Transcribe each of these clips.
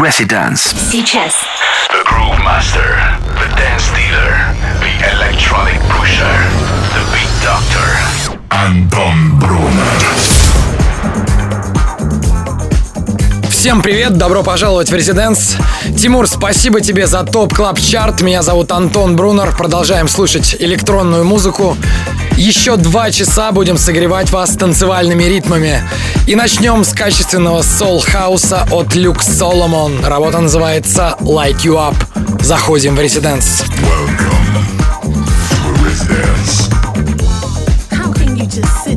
Residence. Сейчас. The Groove Master, The Dance Dealer, The Electronic Pusher, The Big Doctor, Антон Брунер. Всем привет, добро пожаловать в Резиденс. Тимур, спасибо тебе за топ клаб чарт Меня зовут Антон Брунер. Продолжаем слушать электронную музыку. Еще два часа будем согревать вас танцевальными ритмами. И начнем с качественного сол-хауса от Люк Соломон. Работа называется «Light You Up». Заходим в Резиденс. Welcome to Residence. How can you just say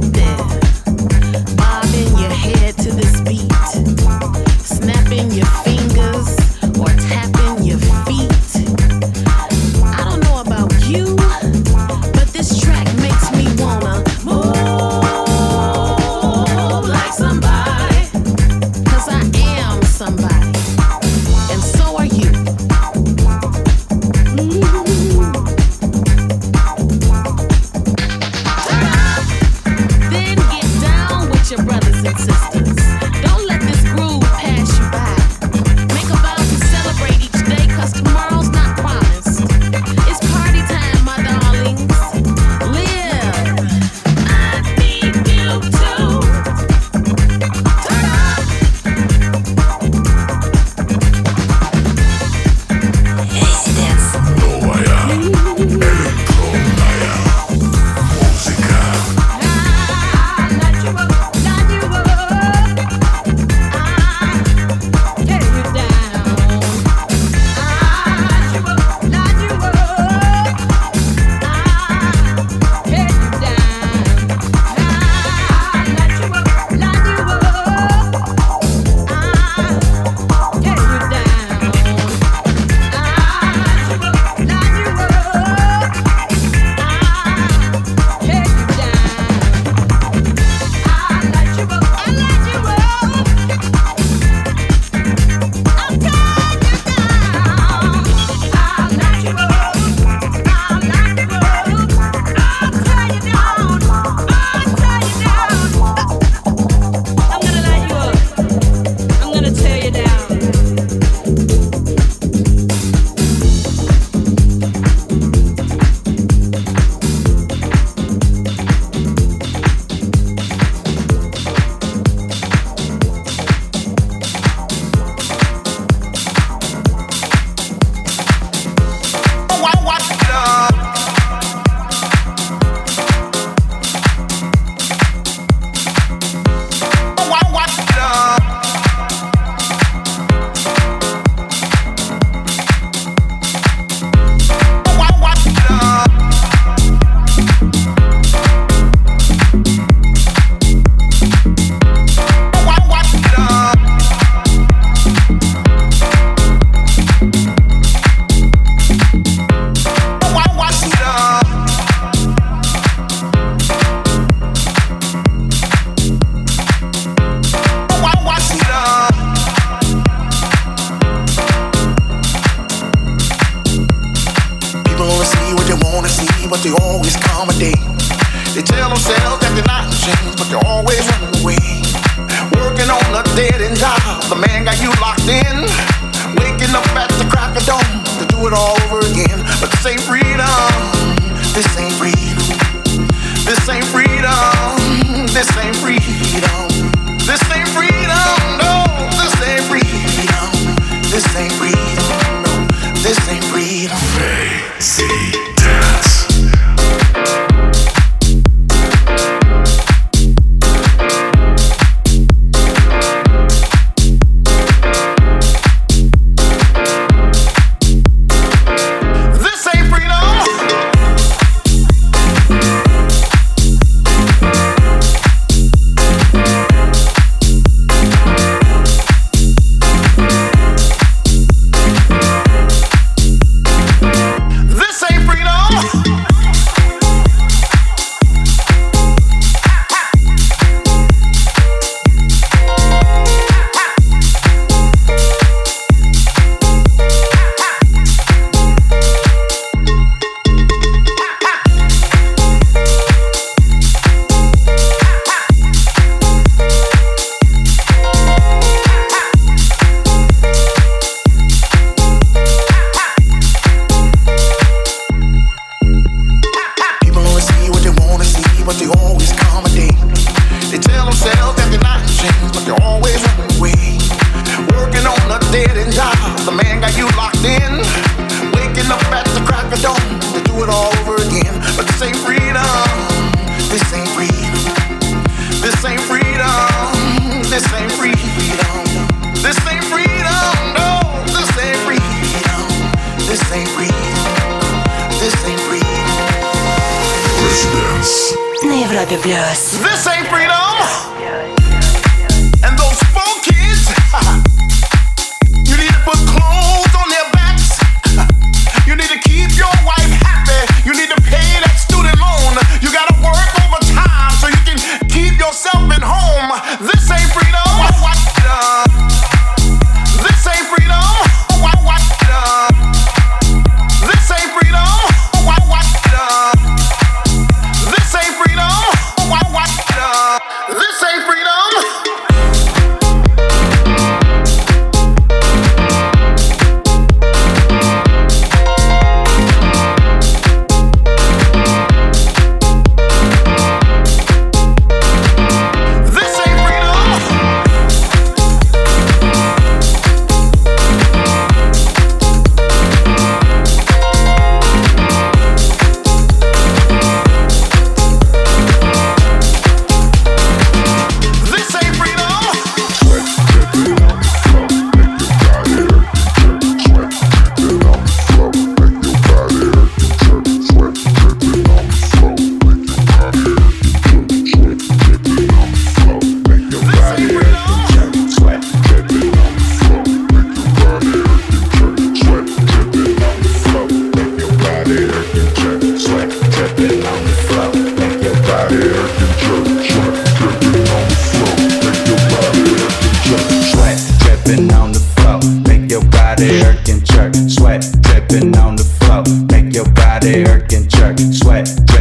sweat.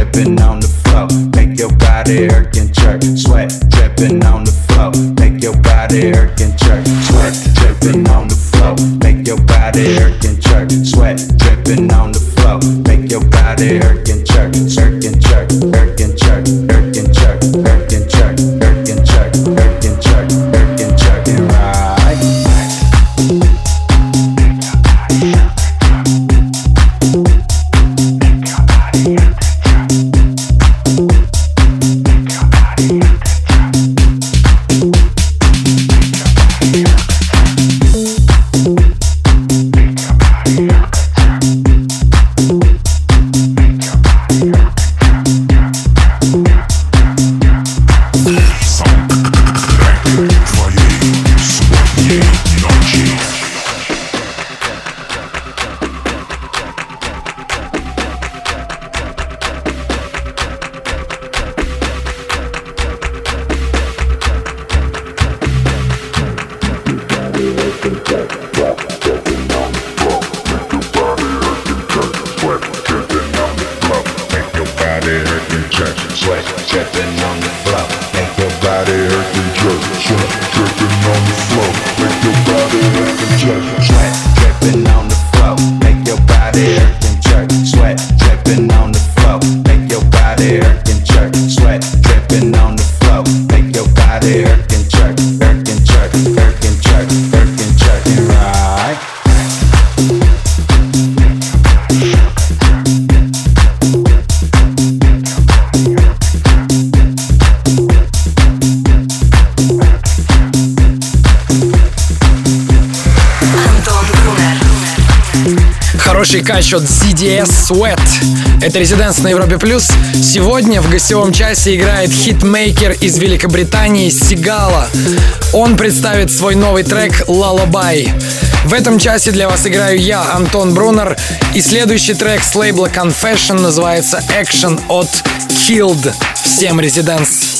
Пикачо ZDS Sweat. Это резиденс на Европе Плюс. Сегодня в гостевом часе играет хитмейкер из Великобритании Сигала. Он представит свой новый трек «Лалабай». В этом часе для вас играю я, Антон Брунер, и следующий трек с лейбла Confession называется «Action» от Killed. Всем резиденс!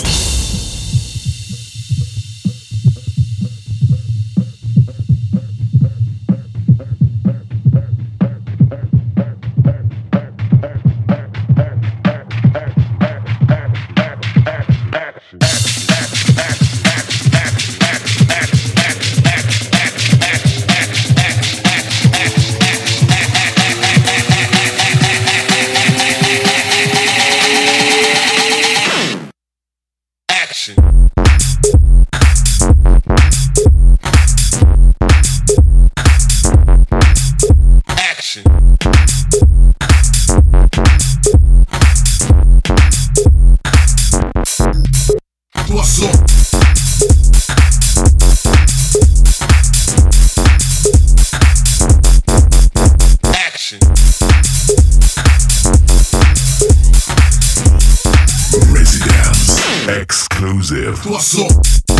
Exclusive.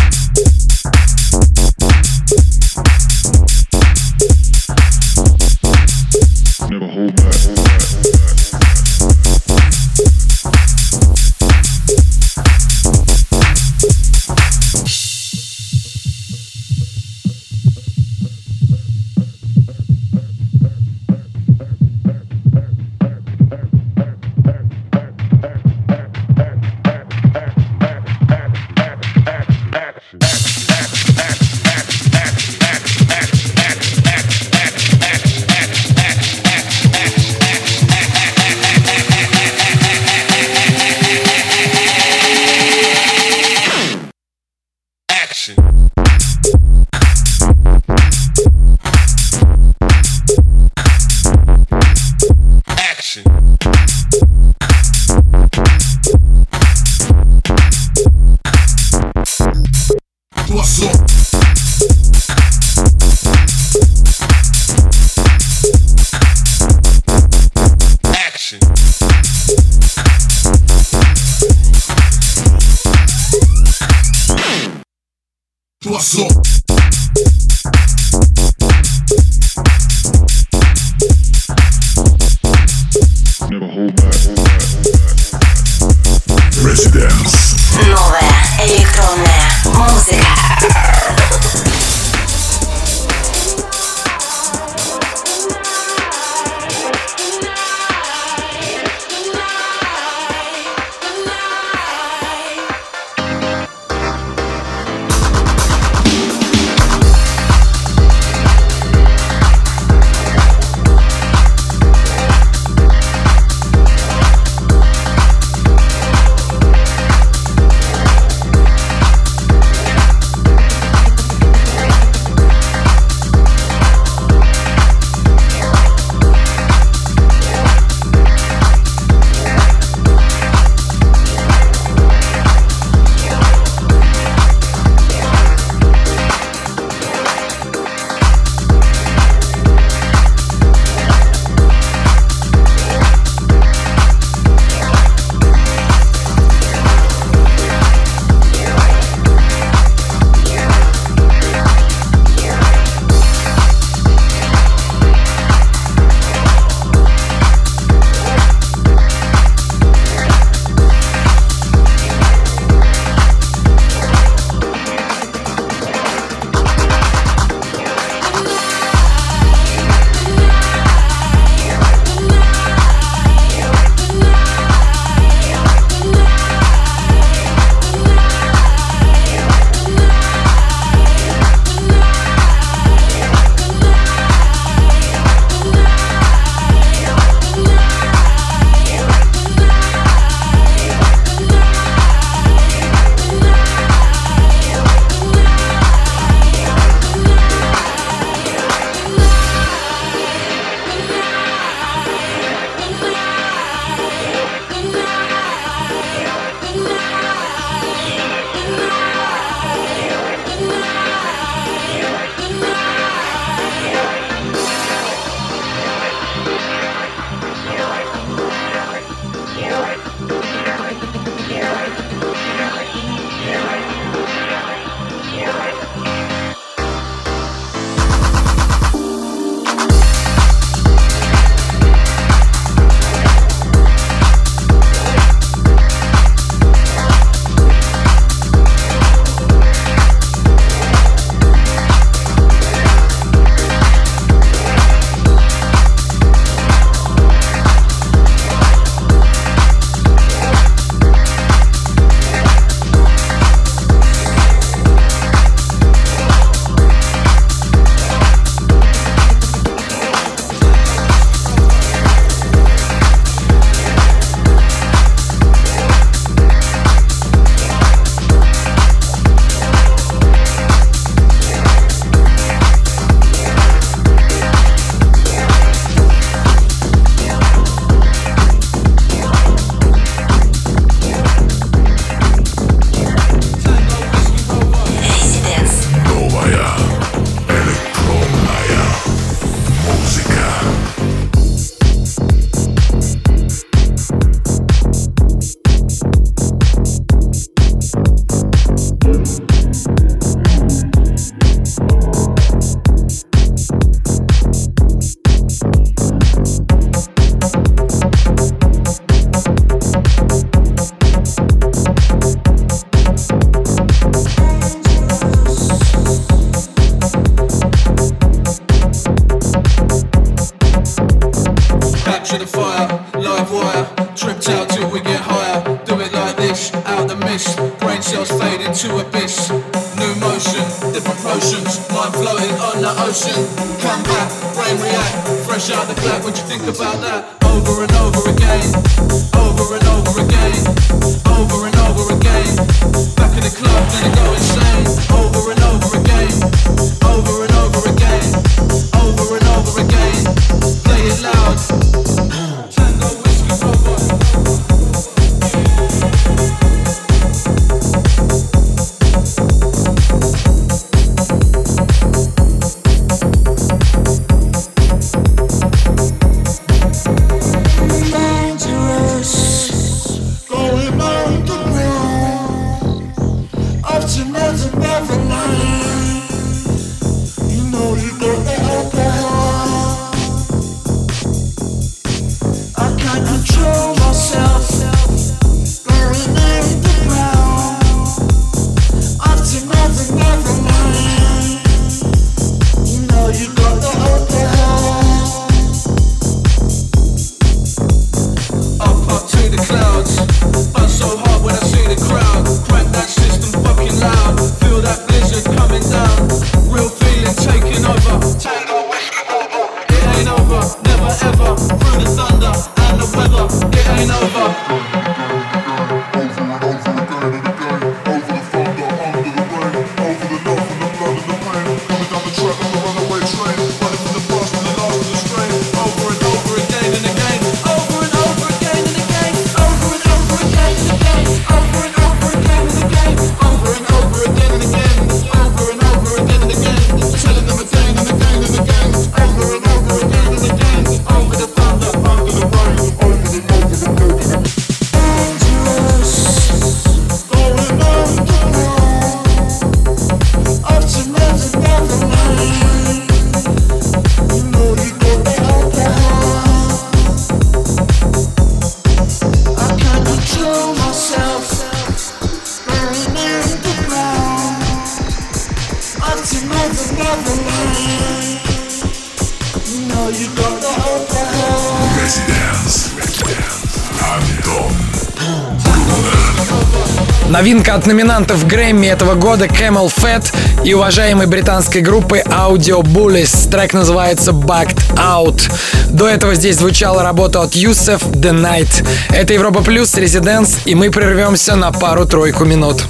Новинка от номинантов Грэмми этого года Camel Fat и уважаемой британской группы Audio Bullies. Трек называется Backed Out. До этого здесь звучала работа от Юсеф The Night. Это Европа Плюс, Резиденс, и мы прервемся на пару-тройку минут.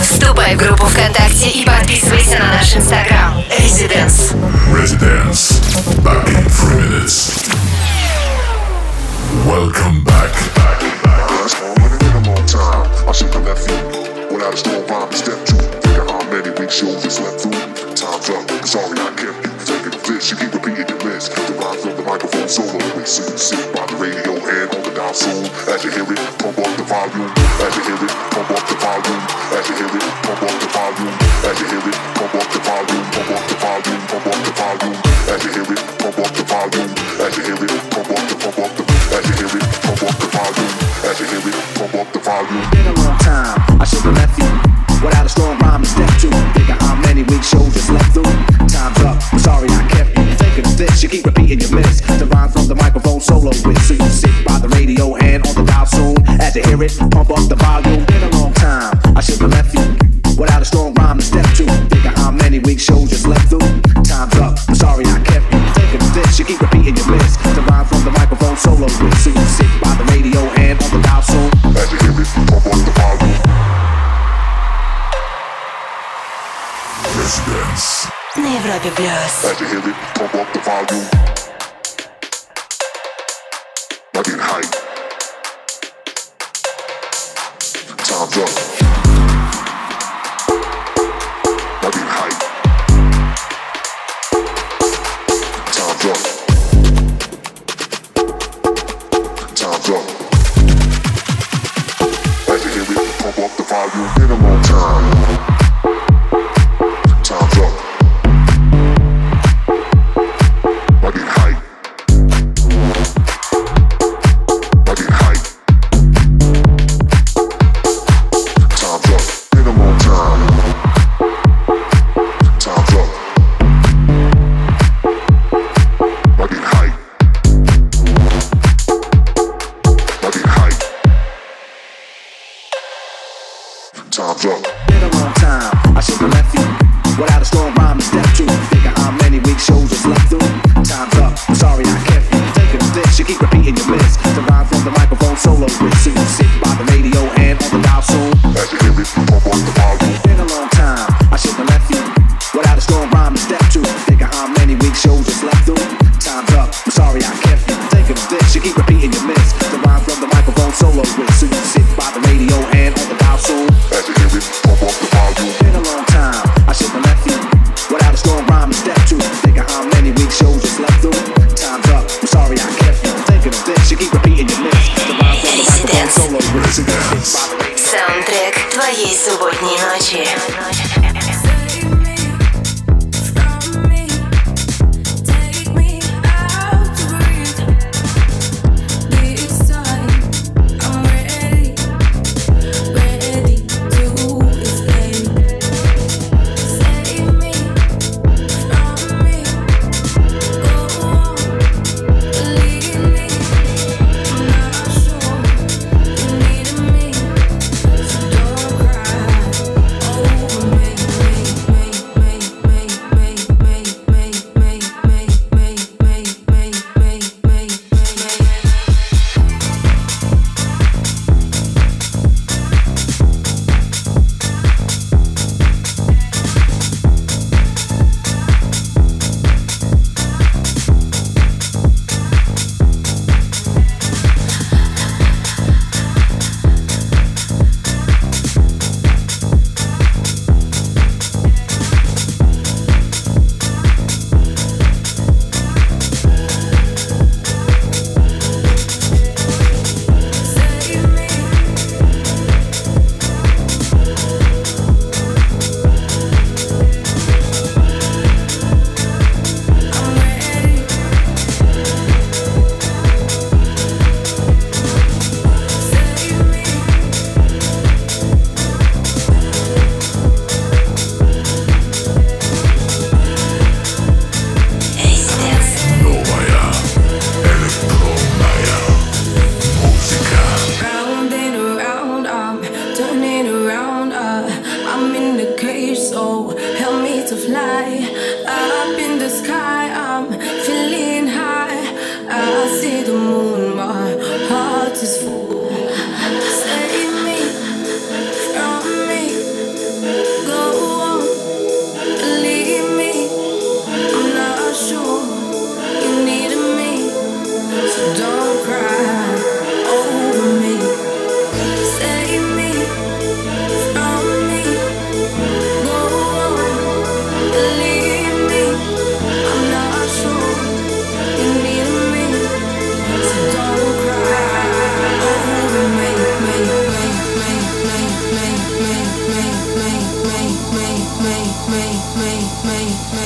Вступай в группу ВКонтакте и подписывайся на наш инстаграм. Residence. Residence. Back in three minutes. Welcome back. I should have left you without a strong rhyme to step. Think of how many weeks you slept through. Time's up, sorry I kept you. Taking the fish, you keep repeating solo. You sit by the radio and on the dial soon. As you hear it, pump up the volume. As you hear it, pump up the volume. As you hear it, pump up the volume. As you hear it, pump up the volume. Pump up the volume. Pump up the volume. As you hear it, pump up the volume. As you hear it, pump up the pump up the. As you hear it, pump up the volume. As you hear it, pump up the volume. Been a long time, I should have left you without a strong rhyme to step to. Of how many weeks shows you slept through. Time's up, I'm sorry I kept you. Thinking of this, you keep repeating your miss. It, pump up We can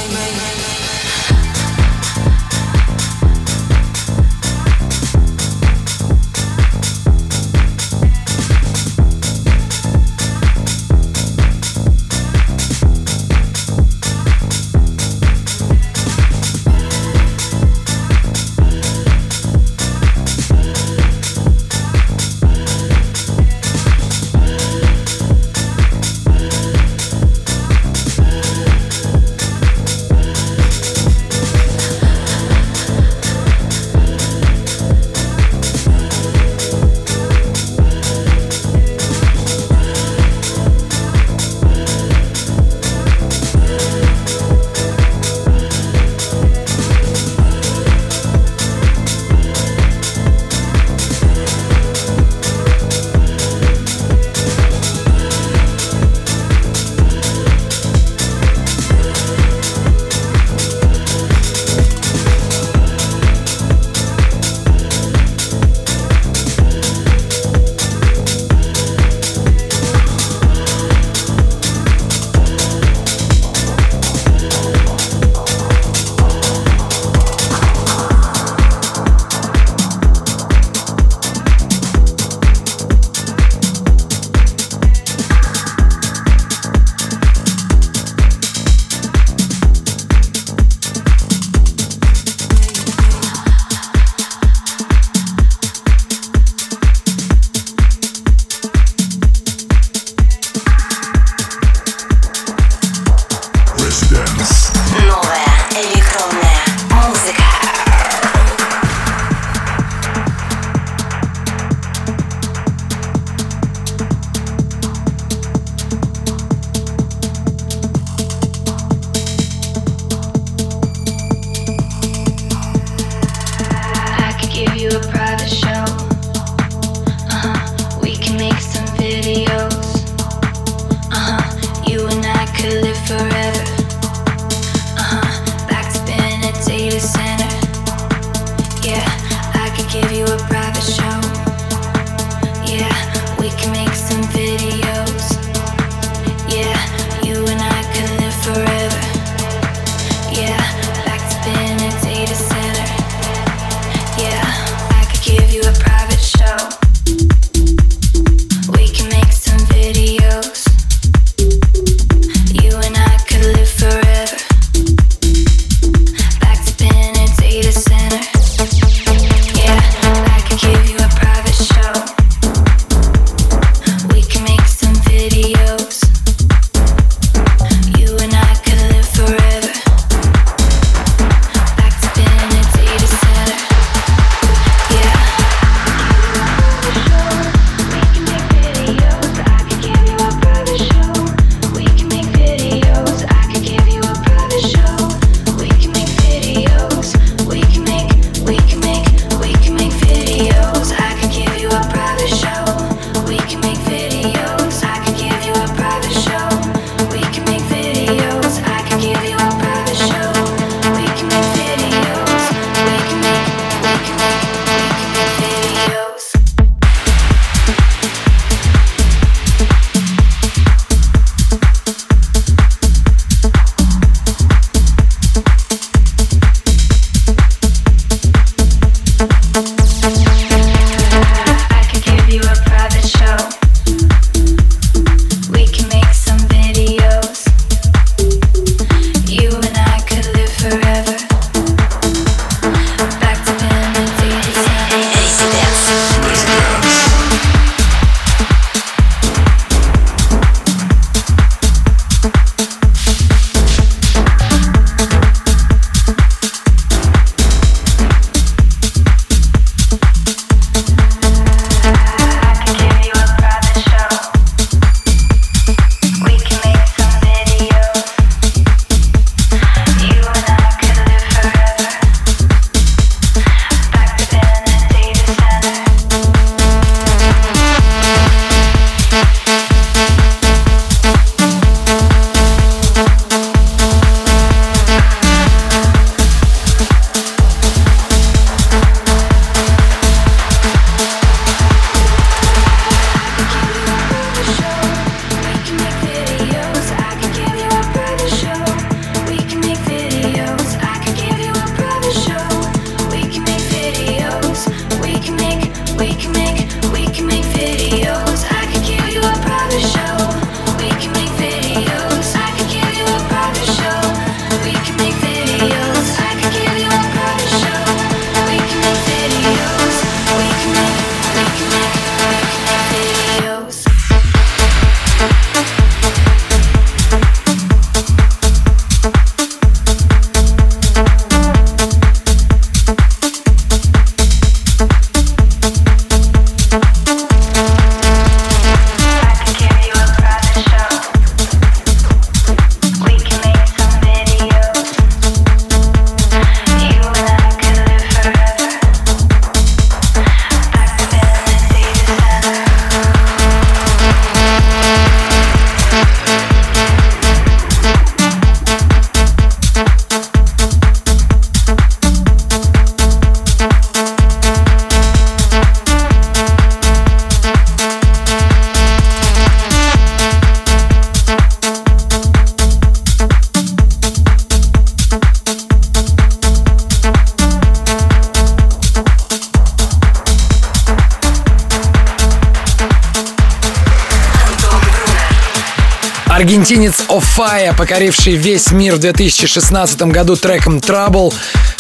Аргентинец Офая, покоривший весь мир в 2016 году треком Trouble,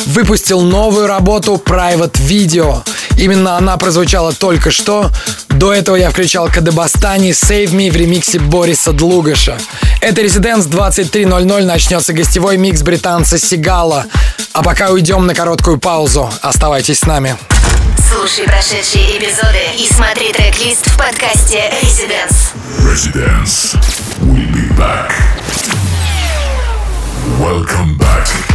выпустил новую работу Private Video. Именно она прозвучала только что. До этого я включал Кадебастани Save Me в ремиксе Бориса Длугаша. Это Резиденс 23.00 начнется гостевой микс британца Сигала. А пока уйдем на короткую паузу. Оставайтесь с нами. Слушай прошедшие эпизоды и смотри трек-лист в подкасте Residence. Residence. Back. Welcome back.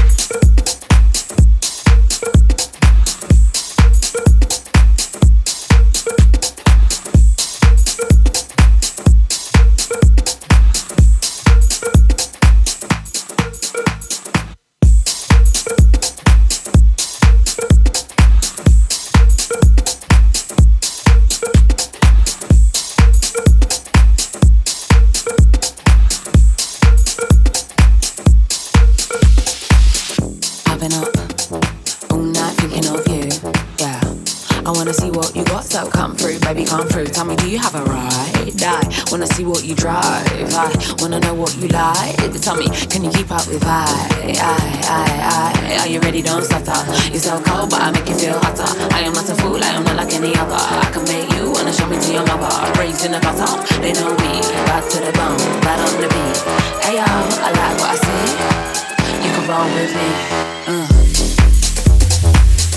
Been up all night thinking of you. Yeah. I wanna see what you got, so come through, baby, come through. Tell me, do you have a ride? I wanna see what you drive. I wanna know what you like. Tell me, can you keep up with I? I, I, I. Are you ready? Don't stutter. You're so cold, but I make you feel hotter. I am not a fool, I am not like any other. I can make you wanna show me to your mother. Raised in the gutter, they know me. Back to the bone, right on the beat. Hey yo, I like what I see. Roll with me. Uh.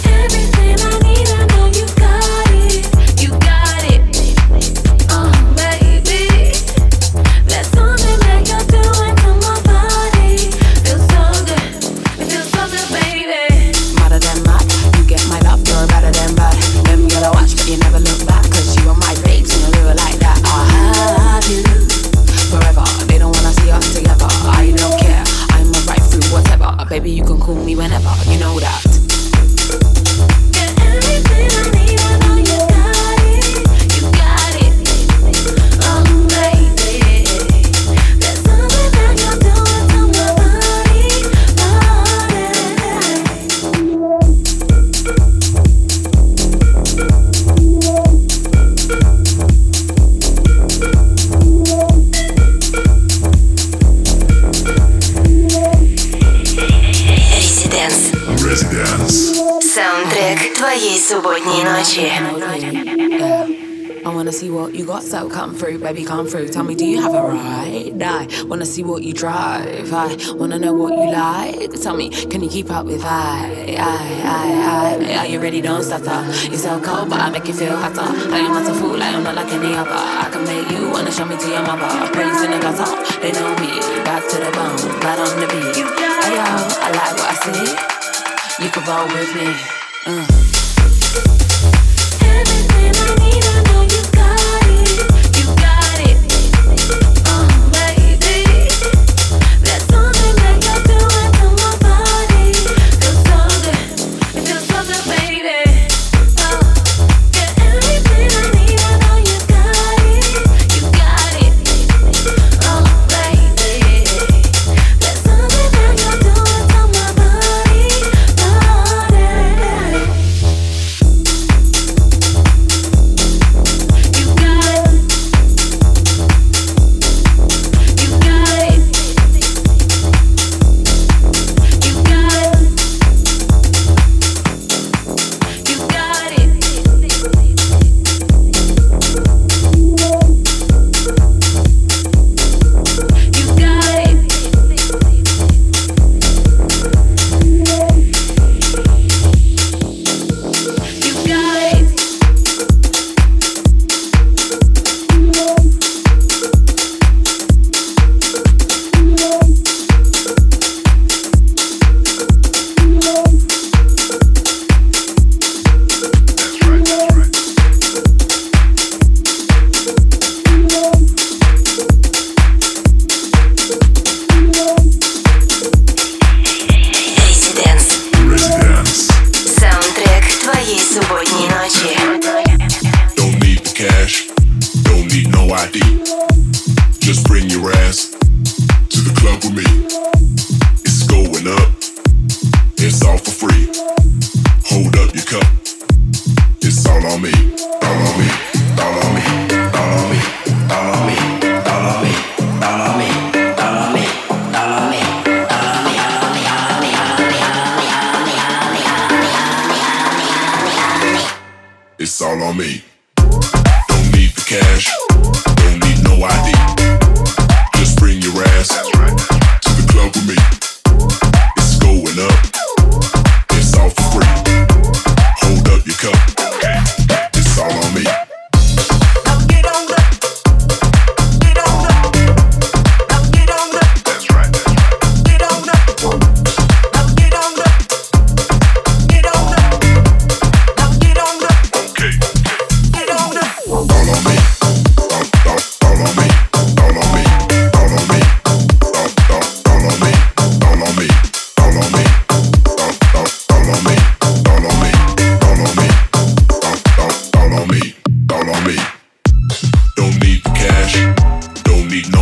Everything I need, I know you got Baby, you can call me whenever, you know that. субботней ночи. Yeah. I wanna see what you got, so come through, baby, come through. Tell me, do you have a ride? I wanna see what you drive. I wanna know what you like. Tell me, can you keep up with I? I, I, I. Are you ready? Don't stutter. You're so cold, but I make you feel hotter. I am not a fool, I am not like any other. I can make you wanna show me to your mother. Praise in the gutter, they know me. Back to the bone, right on the beat. Hey yo, I like what I see. You can roll with me. Uh.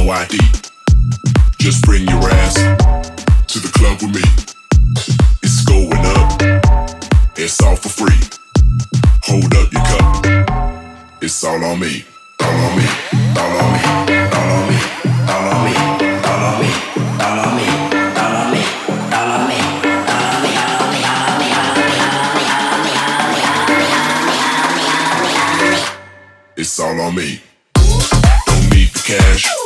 NYD. Just bring your ass to the club with me. It's going up, it's all for free. Hold up your cup, it's all on me. All on me, all on me, all on me, all on me, all on me, all on me, all on me, all on me. It's all on me. Don't need the cash.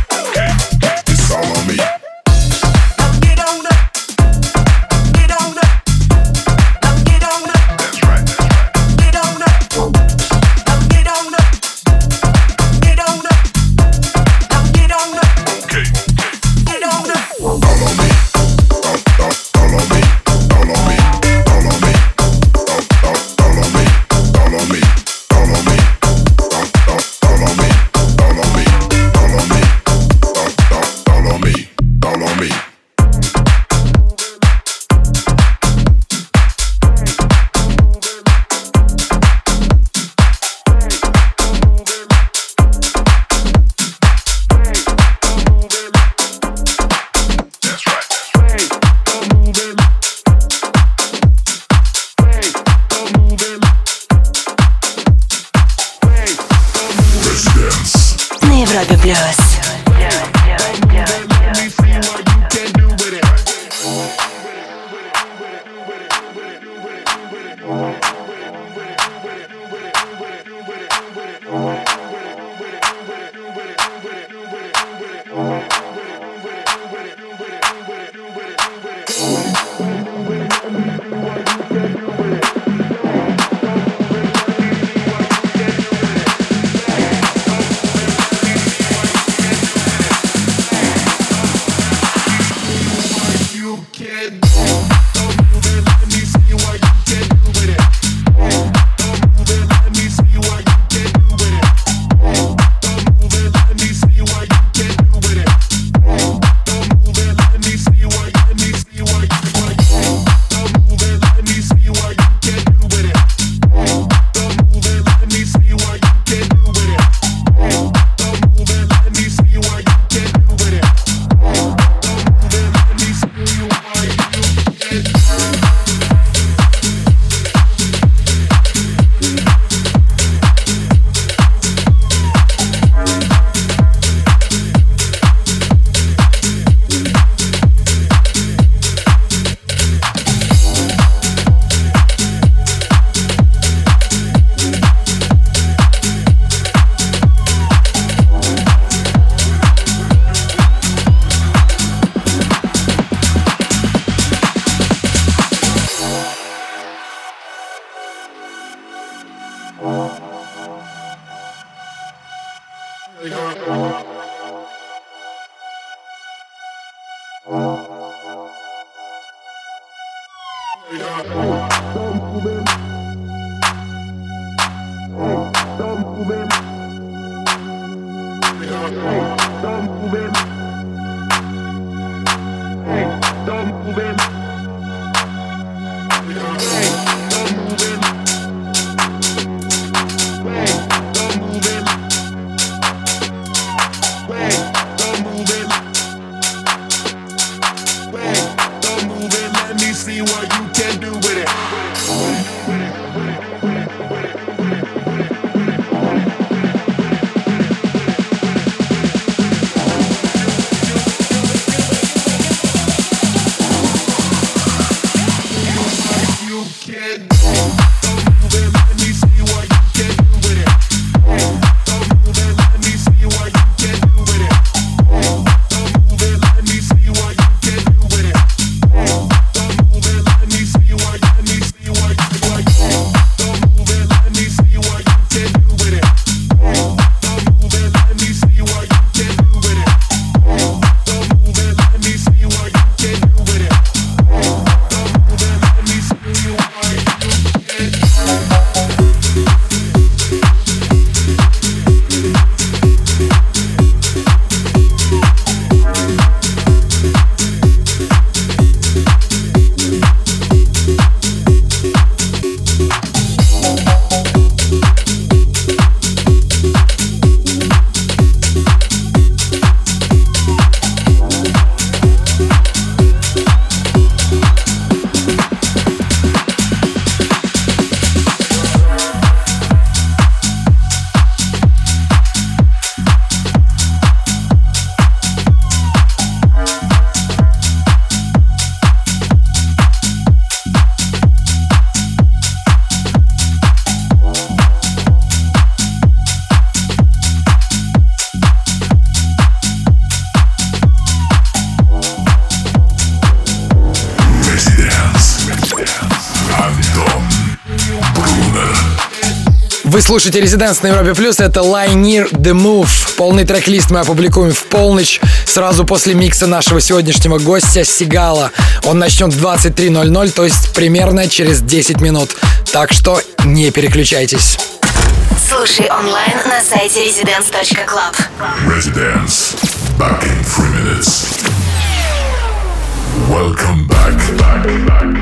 the blues. Вы слушаете Резиденс на Европе Плюс. Это Lie Near The Move. Полный трек-лист мы опубликуем в полночь, сразу после микса нашего сегодняшнего гостя Сигала. Он начнет в 23.00, то есть примерно через 10 минут. Так что не переключайтесь. Слушай онлайн на сайте residence.club. Residence. Back in three minutes. Welcome back. back, back,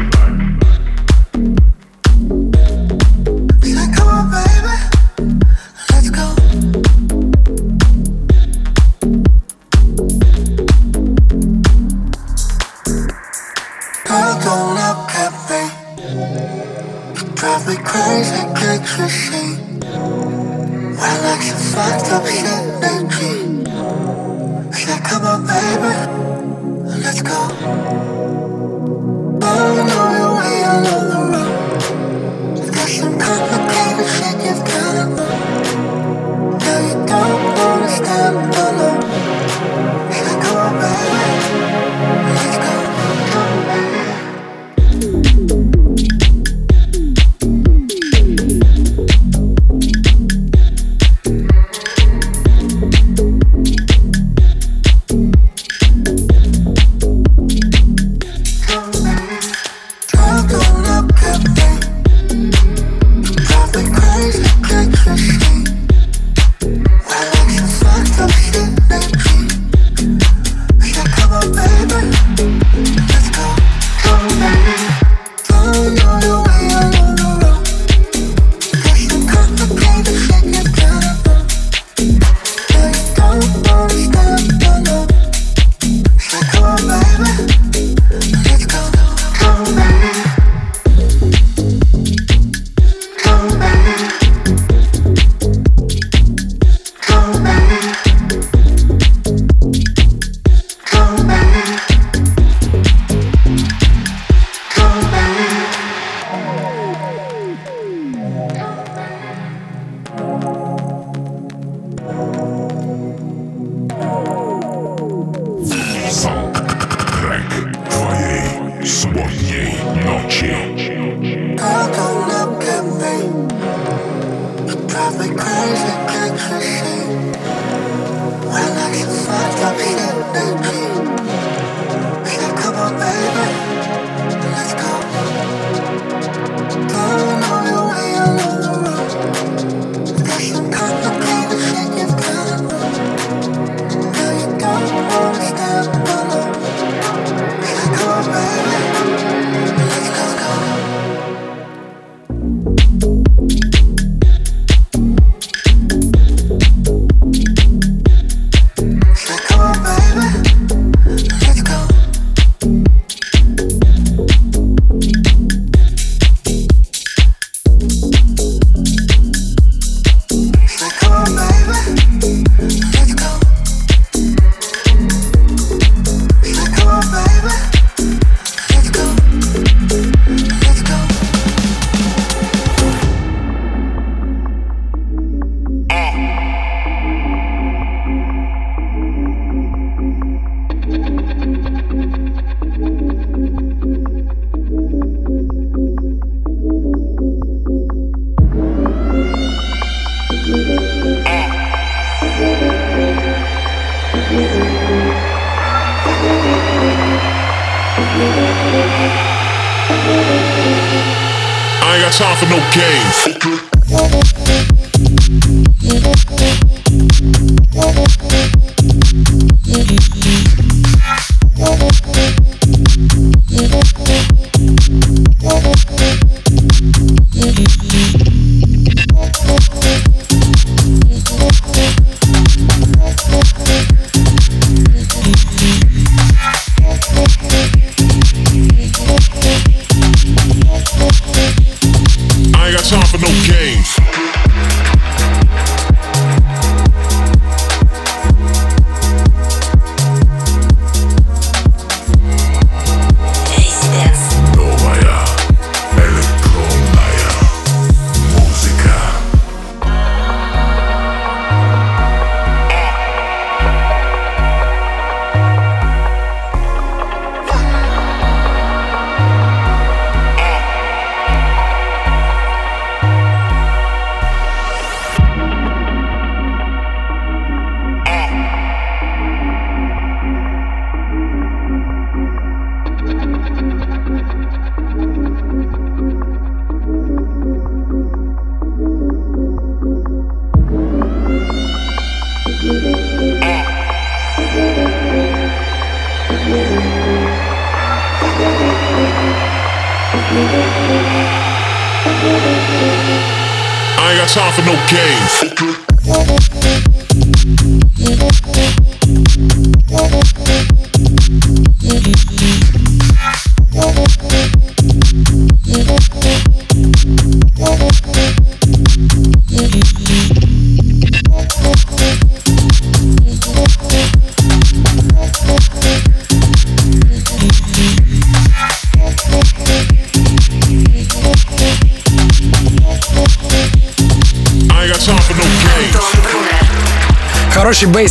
games.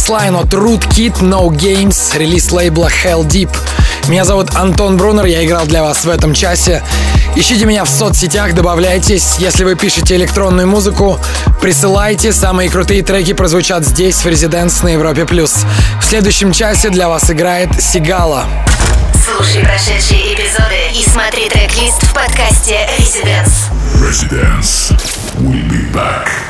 Бейслайн от Rootkit No Games, релиз лейбла Hell Deep. Меня зовут Антон Брунер, я играл для вас в этом часе. Ищите меня в соцсетях, добавляйтесь. Если вы пишете электронную музыку, присылайте. Самые крутые треки прозвучат здесь, в Резиденс на Европе+. плюс. В следующем часе для вас играет Сигала. Слушай прошедшие эпизоды и смотри трек-лист в подкасте Residence. Residence. We'll be back.